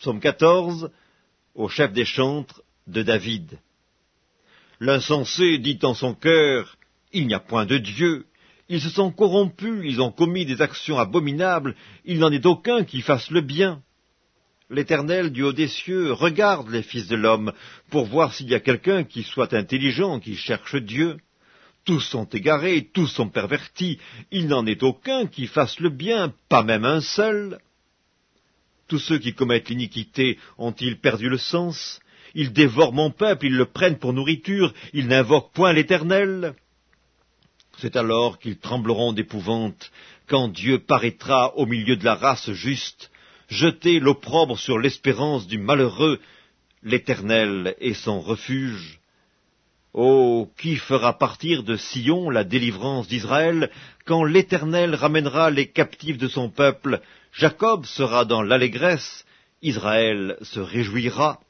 Psaume 14, au chef des chantres de David. L'insensé dit en son cœur, Il n'y a point de Dieu. Ils se sont corrompus, ils ont commis des actions abominables, il n'en est aucun qui fasse le bien. L'Éternel du haut des cieux regarde les fils de l'homme pour voir s'il y a quelqu'un qui soit intelligent, qui cherche Dieu. Tous sont égarés, tous sont pervertis, il n'en est aucun qui fasse le bien, pas même un seul. Tous ceux qui commettent l'iniquité ont-ils perdu le sens? Ils dévorent mon peuple, ils le prennent pour nourriture, ils n'invoquent point l'Éternel. C'est alors qu'ils trembleront d'épouvante, quand Dieu paraîtra au milieu de la race juste, jeter l'opprobre sur l'espérance du malheureux, l'Éternel est son refuge. Oh, qui fera partir de Sion la délivrance d'Israël, quand l'Éternel ramènera les captifs de son peuple? Jacob sera dans l'allégresse, Israël se réjouira.